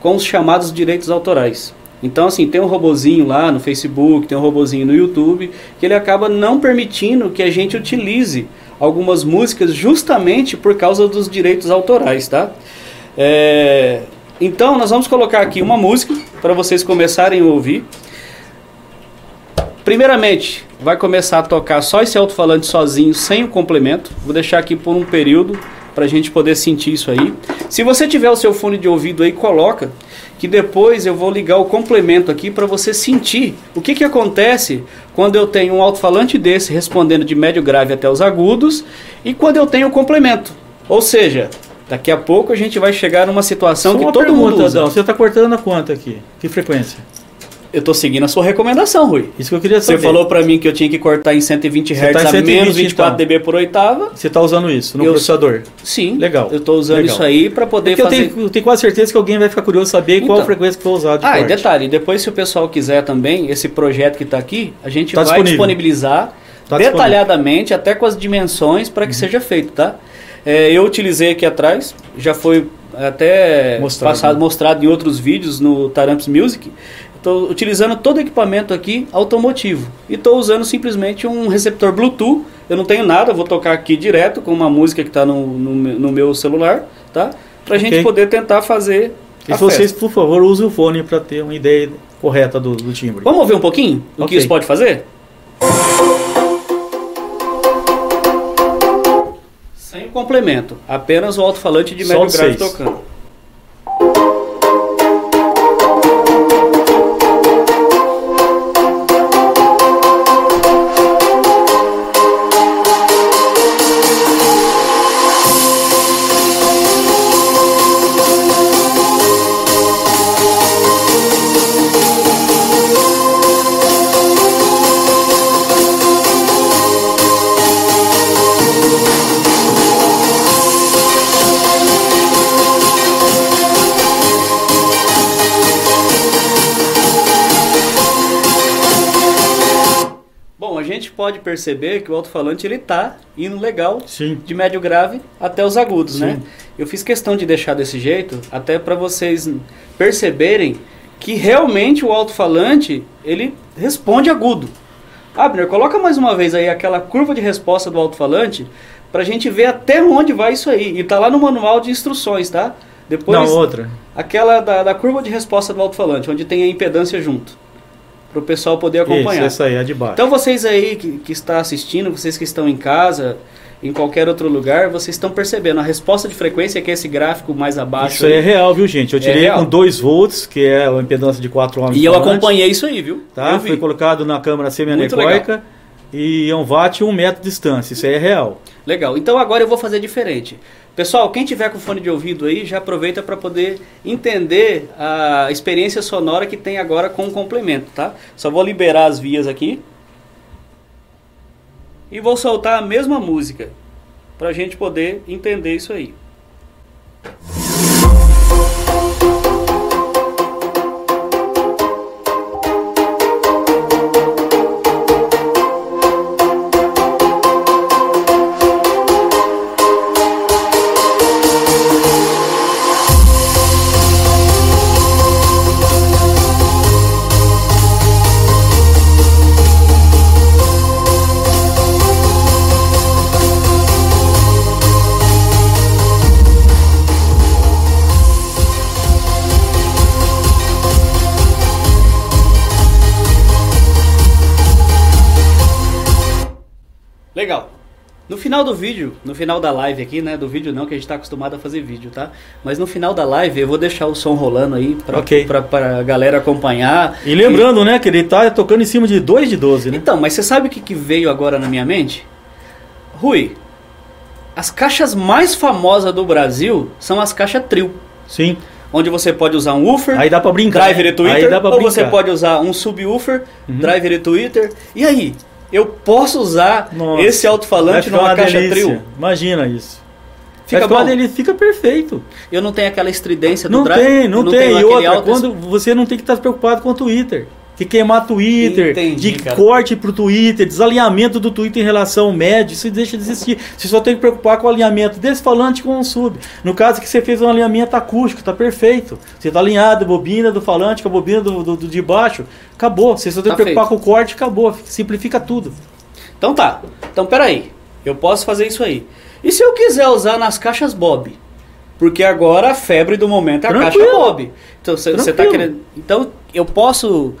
com os chamados direitos autorais. Então, assim, tem um robozinho lá no Facebook, tem um robozinho no YouTube, que ele acaba não permitindo que a gente utilize algumas músicas justamente por causa dos direitos autorais, tá? É, Então, nós vamos colocar aqui uma música para vocês começarem a ouvir. Primeiramente, vai começar a tocar só esse alto-falante sozinho, sem o complemento. Vou deixar aqui por um período para a gente poder sentir isso aí. Se você tiver o seu fone de ouvido aí, coloca, que depois eu vou ligar o complemento aqui para você sentir o que, que acontece quando eu tenho um alto-falante desse respondendo de médio grave até os agudos e quando eu tenho o complemento. Ou seja, daqui a pouco a gente vai chegar numa situação Só que todo pergunta, mundo usa. Adão, você está cortando a quanto aqui? Que frequência? Eu tô seguindo a sua recomendação, Rui. Isso que eu queria Você saber. falou para mim que eu tinha que cortar em 120 Você Hz tá em a 120 menos 24 então. dB por oitava. Você está usando isso no Eu- processador? Sim. Legal. Eu tô usando Legal. isso aí para poder eu fazer. tenho, eu tenho quase certeza que alguém vai ficar curioso saber qual a Então. frequência que foi usada de Ah, e corte. detalhe, depois se o pessoal quiser também, esse projeto que está aqui, a gente Tá vai disponibilizar Tá detalhadamente, até com as dimensões, para que Uhum. seja feito, tá? É, eu utilizei aqui atrás, já foi até Mostrado, passado, né? mostrado em outros vídeos no Taramps Music. Estou utilizando todo o equipamento aqui automotivo. E estou usando simplesmente um receptor Bluetooth. Eu não tenho nada, vou tocar aqui direto com uma música que está no, no, no meu celular, tá? Pra gente Ok. poder tentar fazer. E a vocês, por favor, usem o fone para ter uma ideia correta do, do timbre. Vamos ouvir um pouquinho do que isso pode fazer? Sem o complemento, apenas o alto-falante de médio o grave tocando. Pode perceber que o alto-falante ele tá indo legal Sim. de médio grave até os agudos, né? Sim. Eu fiz questão de deixar desse jeito, até para vocês perceberem que realmente o alto-falante ele responde agudo. Abner, coloca mais uma vez aí aquela curva de resposta do alto-falante para a gente ver até onde vai isso aí. E tá lá no manual de instruções, tá? Depois, Não, outra. aquela da, da curva de resposta do alto-falante, onde tem a impedância junto, para o pessoal poder acompanhar. Isso, essa aí, a de baixo. Então vocês aí que, que está assistindo, vocês que estão em casa, em qualquer outro lugar, vocês estão percebendo a resposta de frequência que é esse gráfico mais abaixo. Isso aí é real, viu, gente? Eu tirei real. com 2 volts, que é a impedância de 4 ohms. E eu acompanhei isso aí, viu? Tá? Foi colocado na câmera semi-anecoica e é um watt e um metro de distância. Isso aí é real. Legal. Então agora eu vou fazer diferente. Pessoal, quem tiver com fone de ouvido aí, já aproveita para poder entender a experiência sonora que tem agora com o complemento, tá? Só vou liberar as vias aqui. E vou soltar a mesma música para a gente poder entender isso aí. Final do vídeo, no final da live aqui, né? Do vídeo não, que a gente está acostumado a fazer vídeo, tá? Mas no final da live eu vou deixar o som rolando aí pra, Ok. pra, pra galera acompanhar. E lembrando, né, que ele tá tocando em cima de 2 de 12, né? Então, mas você sabe o que, que veio agora na minha mente? Rui, as caixas mais famosas do Brasil são as caixas trio. Sim. Onde você pode usar um woofer, Aí dá pra brincar. driver né? e tweeter, Aí dá pra ou brincar. você pode usar um subwoofer, Uhum. driver e tweeter. E aí, eu posso usar Nossa, esse alto-falante numa uma caixa delícia. trio? Imagina isso. Fica bom? delícia, fica perfeito. Eu não tenho aquela estridência do Não drive? tem, não, eu tem. tenho E aquele outra, alto- quando você não tem que estar preocupado com o Twitter. Que queimar Twitter, Entendi, de cara. corte pro Twitter, desalinhamento do Twitter em relação ao médio, isso deixa de existir. Você só tem que preocupar com o alinhamento desse falante com o sub. No caso que você fez um alinhamento acústico, tá perfeito. Você tá alinhado, bobina do falante com a bobina do, do- do de baixo, acabou. Você só tem Tá que preocupar com o corte, acabou. Simplifica tudo. Então tá. Então peraí. Eu posso fazer isso aí. E se eu quiser usar nas caixas Bob? Porque agora a febre do momento é a Tranquilo. caixa Bob. Então você tá querendo. Então eu posso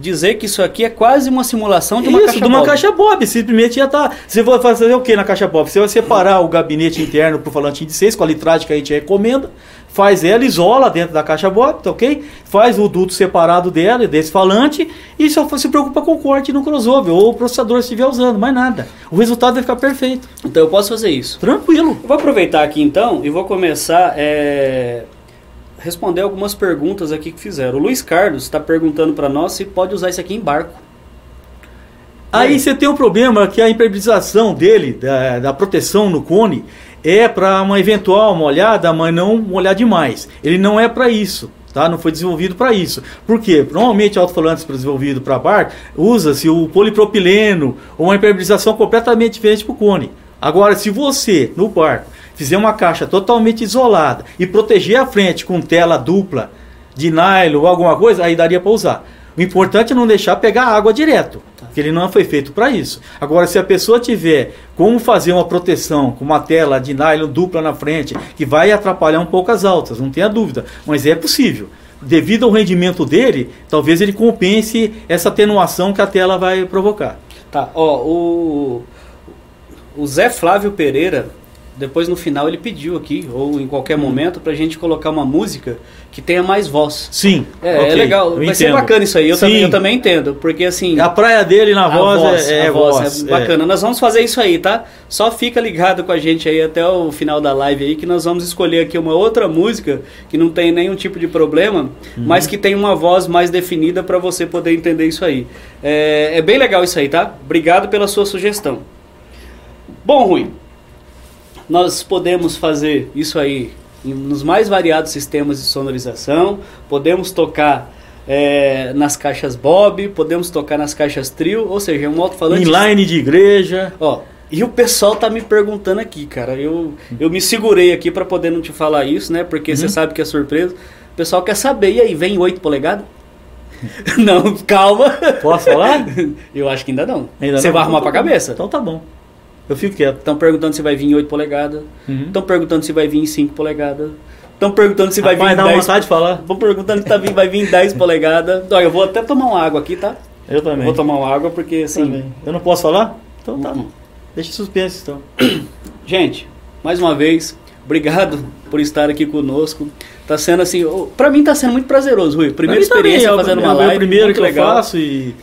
dizer que isso aqui é quase uma simulação de uma Isso, caixa de uma Bob. caixa Bob. Simplesmente já tá. Você vai fazer o que na caixa Bob? Você vai separar o gabinete interno pro falante de 6 com a litragem que a gente recomenda. Faz ela, isola dentro da caixa Bob, tá ok? Faz o duto separado dela, desse falante, e só se preocupa com o corte no crossover, ou o processador se estiver usando, mais nada. O resultado vai ficar perfeito. Então eu posso fazer isso. Tranquilo. Eu vou aproveitar aqui então e vou começar é, responder algumas perguntas aqui que fizeram. O Luiz Carlos está perguntando para nós se pode usar isso aqui em barco. Aí você tem um problema que a impermeabilização dele, da, da proteção no cone, é para uma eventual molhada, mas não molhar demais. Ele não é para isso. Tá? Não foi desenvolvido para isso. Por quê? Normalmente alto-falantes desenvolvido para bar usa-se o polipropileno ou uma impermeabilização completamente diferente para o cone. Agora, se você no barco fizer uma caixa totalmente isolada e proteger a frente com tela dupla de nylon ou alguma coisa, aí daria para usar. O importante é não deixar pegar água direto, porque ele não foi feito para isso. Agora, se a pessoa tiver como fazer uma proteção com uma tela de nylon dupla na frente, que vai atrapalhar um pouco as altas, não tenha dúvida, mas é possível. Devido ao rendimento dele, talvez ele compense essa atenuação que a tela vai provocar. Tá, ó, o, o Zé Flávio Pereira, depois no final ele pediu aqui, ou em qualquer momento, pra gente colocar uma música que tenha mais voz. Sim, É, ok, é legal, vai ser entendo. bacana isso aí, eu Sim. também, eu também entendo, porque assim... A praia dele na a voz, é, é a voz. é bacana. Nós vamos fazer isso aí, tá? Só fica ligado com a gente aí até o final da live aí, que nós vamos escolher aqui uma outra música que não tem nenhum tipo de problema, Uhum. mas que tem uma voz mais definida para você poder entender isso aí. É, é bem legal isso aí, tá? Obrigado pela sua sugestão. Bom, Rui, nós podemos fazer isso aí nos mais variados sistemas de sonorização, podemos tocar é, nas caixas Bob, podemos tocar nas caixas Trio, ou seja, é um alto-falante. Inline de igreja. Ó, e o pessoal tá me perguntando aqui, cara. Eu, eu me segurei aqui para poder não te falar isso, né? Porque você uhum. sabe que é surpresa. O pessoal quer saber, e aí, vem 8 polegadas? não, calma. Posso falar? eu acho que ainda não. Você vai arrumar então, pra cabeça? Então tá bom. Eu fico quieto. Estão perguntando se vai vir em 8 polegadas. Estão uhum. perguntando se vai vir em 5 polegadas. Estão perguntando se vai vir em 10. vontade de falar. Estão perguntando se tá vai vir em 10 polegadas. Olha, eu vou até tomar uma água aqui, tá? Eu também. Vou tomar uma água porque assim. Também. Eu não posso falar? Então tá. Uhum. Deixa suspense então. Gente, mais uma vez, obrigado por estar aqui conosco. Tá sendo assim, para mim tá sendo muito prazeroso, Rui. Primeira experiência também, é fazendo uma live. É o primeiro que legal. eu faço e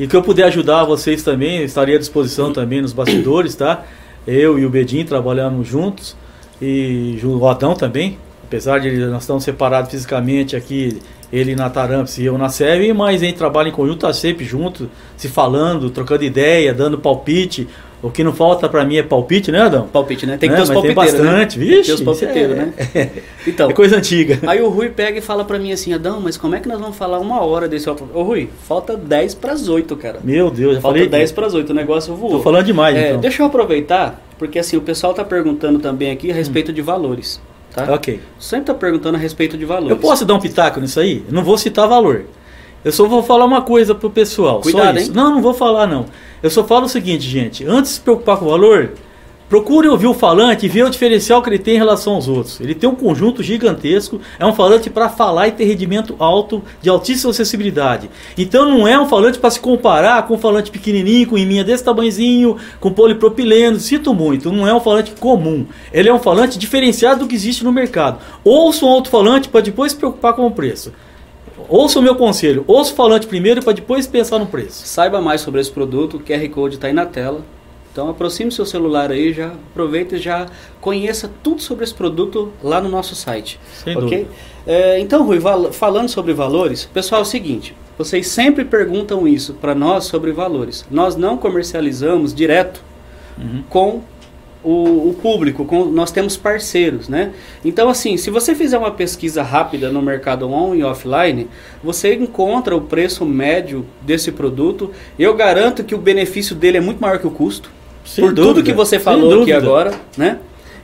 e que eu puder ajudar vocês também, estaria à disposição também nos bastidores, tá? Eu e o Bedin trabalhamos juntos e o Adão também, apesar de nós estamos separados fisicamente aqui, ele na Taramps e eu na SEB, mas a gente trabalha em conjunto, tá sempre junto, se falando, trocando ideia, dando palpite, o que não falta para mim é palpite, né, Adão? Palpite, né? Tem que né? ter os palpiteiros. Tem bastante, né? vixe. Tem os palpiteiros, é, né? Então, é coisa antiga. Aí o Rui pega e fala para mim assim, Adão, mas como é que nós vamos falar uma hora desse outro? Ô Rui, falta 10 para as 8, cara. Meu Deus, já falta falei. 10 para as 8, o negócio voou. Tô falando demais, é, então. Deixa eu aproveitar, porque assim, o pessoal tá perguntando também aqui a respeito hum. de valores. Tá? Ok. Sempre tá perguntando a respeito de valores. Eu posso dar um pitaco nisso aí? Eu não vou citar valor. Eu só vou falar uma coisa pro pessoal. Cuidado, hein? Não, não vou falar não. Eu só falo o seguinte, gente. Antes de se preocupar com o valor, procure ouvir o falante e ver o diferencial que ele tem em relação aos outros. Ele tem um conjunto gigantesco, é um falante para falar e ter rendimento alto, de altíssima acessibilidade. Então não é um falante para se comparar com um falante pequenininho, com minha desse tamanhozinho, com polipropileno, sinto muito, não é um falante comum. Ele é um falante diferenciado do que existe no mercado. Ouça um alto-falante para depois se preocupar com o preço. Ouça o meu conselho, ouça o falante primeiro para depois pensar no preço. Saiba mais sobre esse produto, o QR Code está aí na tela. Então aproxime seu celular aí, já aproveita e já conheça tudo sobre esse produto lá no nosso site. Sem ok? É, então, Rui, falando sobre valores, pessoal, é o seguinte: vocês sempre perguntam isso para nós sobre valores. Nós não comercializamos direto uhum. com o, o, público, com, nós temos parceiros, né? Então, assim, se você fizer uma pesquisa rápida no mercado on e offline, você encontra o preço médio desse produto. Eu garanto que o benefício dele é muito maior que o custo. Sem por dúvida, tudo que você falou aqui agora, né?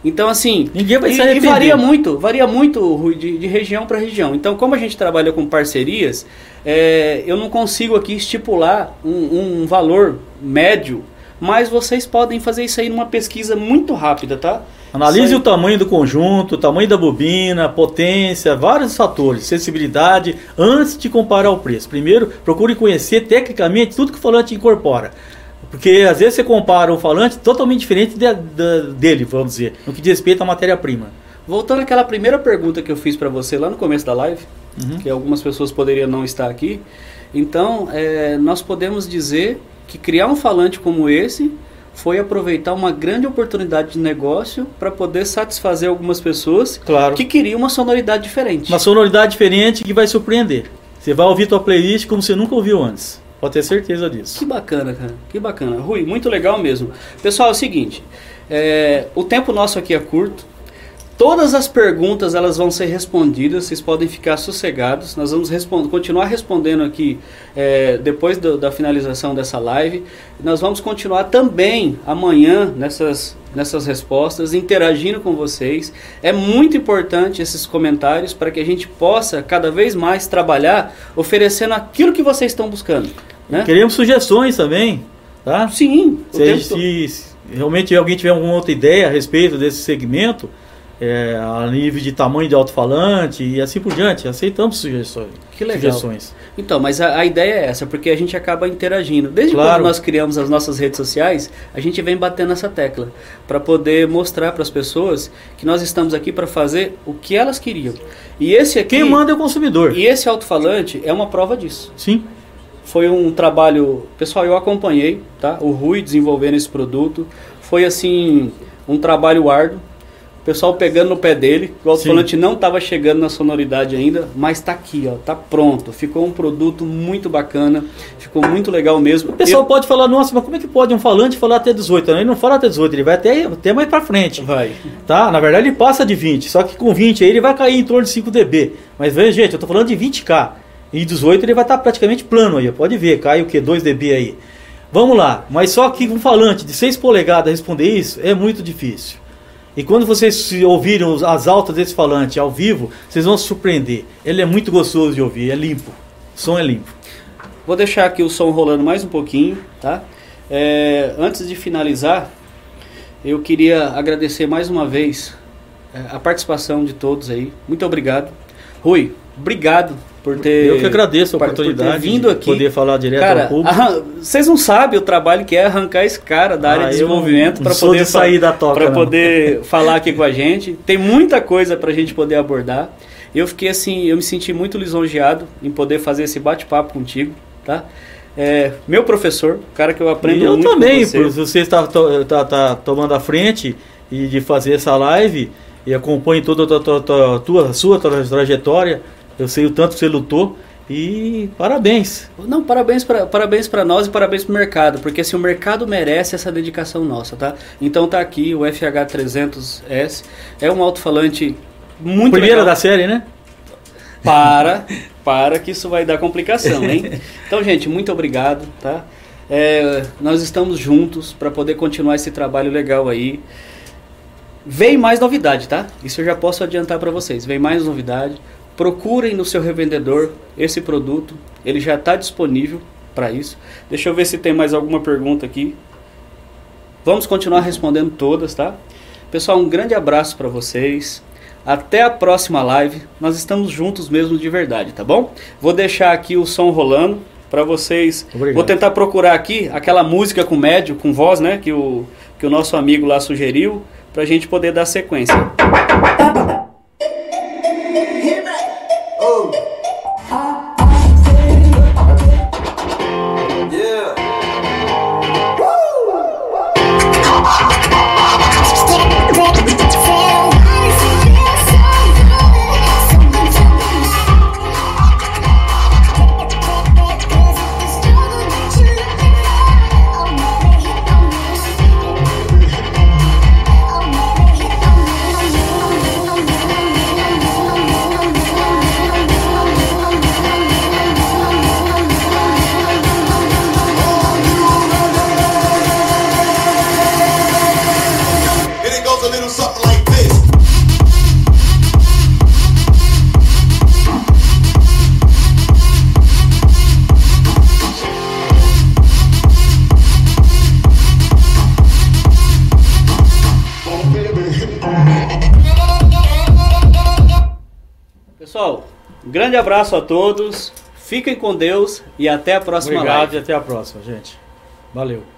Então, assim, Ninguém vai e, e varia muito, varia muito de, de região para região. Então, como a gente trabalha com parcerias, é, eu não consigo aqui estipular um, um valor médio mas vocês podem fazer isso aí numa pesquisa muito rápida, tá? Analise o tamanho do conjunto, o tamanho da bobina, potência, vários fatores, sensibilidade, antes de comparar o preço. Primeiro, procure conhecer tecnicamente tudo que o falante incorpora. Porque às vezes você compara um falante totalmente diferente de, de, dele, vamos dizer, no que diz respeito à matéria-prima. Voltando àquela primeira pergunta que eu fiz para você lá no começo da live, uhum. que algumas pessoas poderiam não estar aqui. Então, é, nós podemos dizer que criar um falante como esse foi aproveitar uma grande oportunidade de negócio para poder satisfazer algumas pessoas claro. que queriam uma sonoridade diferente. Uma sonoridade diferente que vai surpreender. Você vai ouvir tua playlist como você nunca ouviu antes. Pode ter certeza disso. Que bacana, cara. Que bacana. Rui, muito legal mesmo. Pessoal, é o seguinte. É, o tempo nosso aqui é curto. Todas as perguntas elas vão ser respondidas, vocês podem ficar sossegados. Nós vamos respond continuar respondendo aqui é, depois do, da finalização dessa live. Nós vamos continuar também amanhã nessas, nessas respostas, interagindo com vocês. É muito importante esses comentários para que a gente possa cada vez mais trabalhar oferecendo aquilo que vocês estão buscando. Né? Queremos sugestões também, tá? Sim. Se, se, se realmente alguém tiver alguma outra ideia a respeito desse segmento é, a nível de tamanho de alto-falante e assim por diante. Aceitamos sugestões. Que legal. Sugestões. Então, mas a, a, ideia é essa, porque a gente acaba interagindo. Desde claro. quando nós criamos as nossas redes sociais, a gente vem batendo essa tecla para poder mostrar para as pessoas que nós estamos aqui para fazer o que elas queriam. E esse aqui. Quem manda é o consumidor. E esse alto-falante é uma prova disso. Sim. Foi um trabalho. Pessoal, eu acompanhei, tá? O Rui desenvolvendo esse produto. Foi assim. Um trabalho árduo pessoal pegando no pé dele. O alto-falante não estava chegando na sonoridade ainda, mas está aqui, ó, tá pronto. Ficou um produto muito bacana, ficou muito legal mesmo. O pessoal Eu... pode falar, nossa, mas como é que pode um falante falar até 18? Ele não fala até 18, ele vai até, até mais para frente. Vai. Tá? Na verdade ele passa de 20, só que com 20 aí ele vai cair em torno de 5 dB. Mas veja, gente, eu estou falando de 20K. Em 18 ele vai estar praticamente plano aí, pode ver, cai o que? 2 dB aí. Vamos lá, mas só que um falante de 6 polegadas responder isso é muito difícil. E quando vocês ouvirem as altas desse falante ao vivo, vocês vão se surpreender. Ele é muito gostoso de ouvir, é limpo. O som é limpo. Vou deixar aqui o som rolando mais um pouquinho, tá? É, antes de finalizar, eu queria agradecer mais uma vez é, a participação de todos aí. Muito obrigado. Rui, obrigado por ter. Eu que agradeço a oportunidade vindo aqui. poder falar direto cara, ao público. Arran... Vocês não sabem o trabalho que é arrancar esse cara da área Ah, de eu desenvolvimento para poder de sair da toca, para poder falar aqui com a gente. Tem muita coisa para a gente poder abordar. Eu fiquei assim, eu me senti muito lisonjeado em poder fazer esse bate-papo contigo, tá? É, meu professor, cara que eu aprendo eu muito também, com você. por você está tá, tá tomando a frente e de fazer essa live e acompanho toda a tua, tua, tua, sua tra- trajetória. Eu sei o tanto que você lutou e parabéns. Não, parabéns para parabéns para nós e parabéns para o mercado, porque assim, o mercado merece essa dedicação nossa, tá? Então tá aqui o FH300S, é um alto-falante muito Primeira legal. da série, né? Para, para que isso vai dar complicação, hein? Então, gente, muito obrigado, tá? É, nós estamos juntos para poder continuar esse trabalho legal aí. Vem mais novidade, tá? Isso eu já posso adiantar para vocês. Vem mais novidade. Procurem no seu revendedor esse produto. Ele já está disponível para isso. Deixa eu ver se tem mais alguma pergunta aqui. Vamos continuar respondendo todas, tá? Pessoal, um grande abraço para vocês. Até a próxima live. Nós estamos juntos mesmo de verdade, tá bom? Vou deixar aqui o som rolando para vocês. Obrigado. Vou tentar procurar aqui aquela música com médio, com voz, né, que o que o nosso amigo lá sugeriu, para a gente poder dar sequência. Abraço a todos. Fiquem com Deus e até a próxima Obrigado live. e até a próxima, gente. Valeu.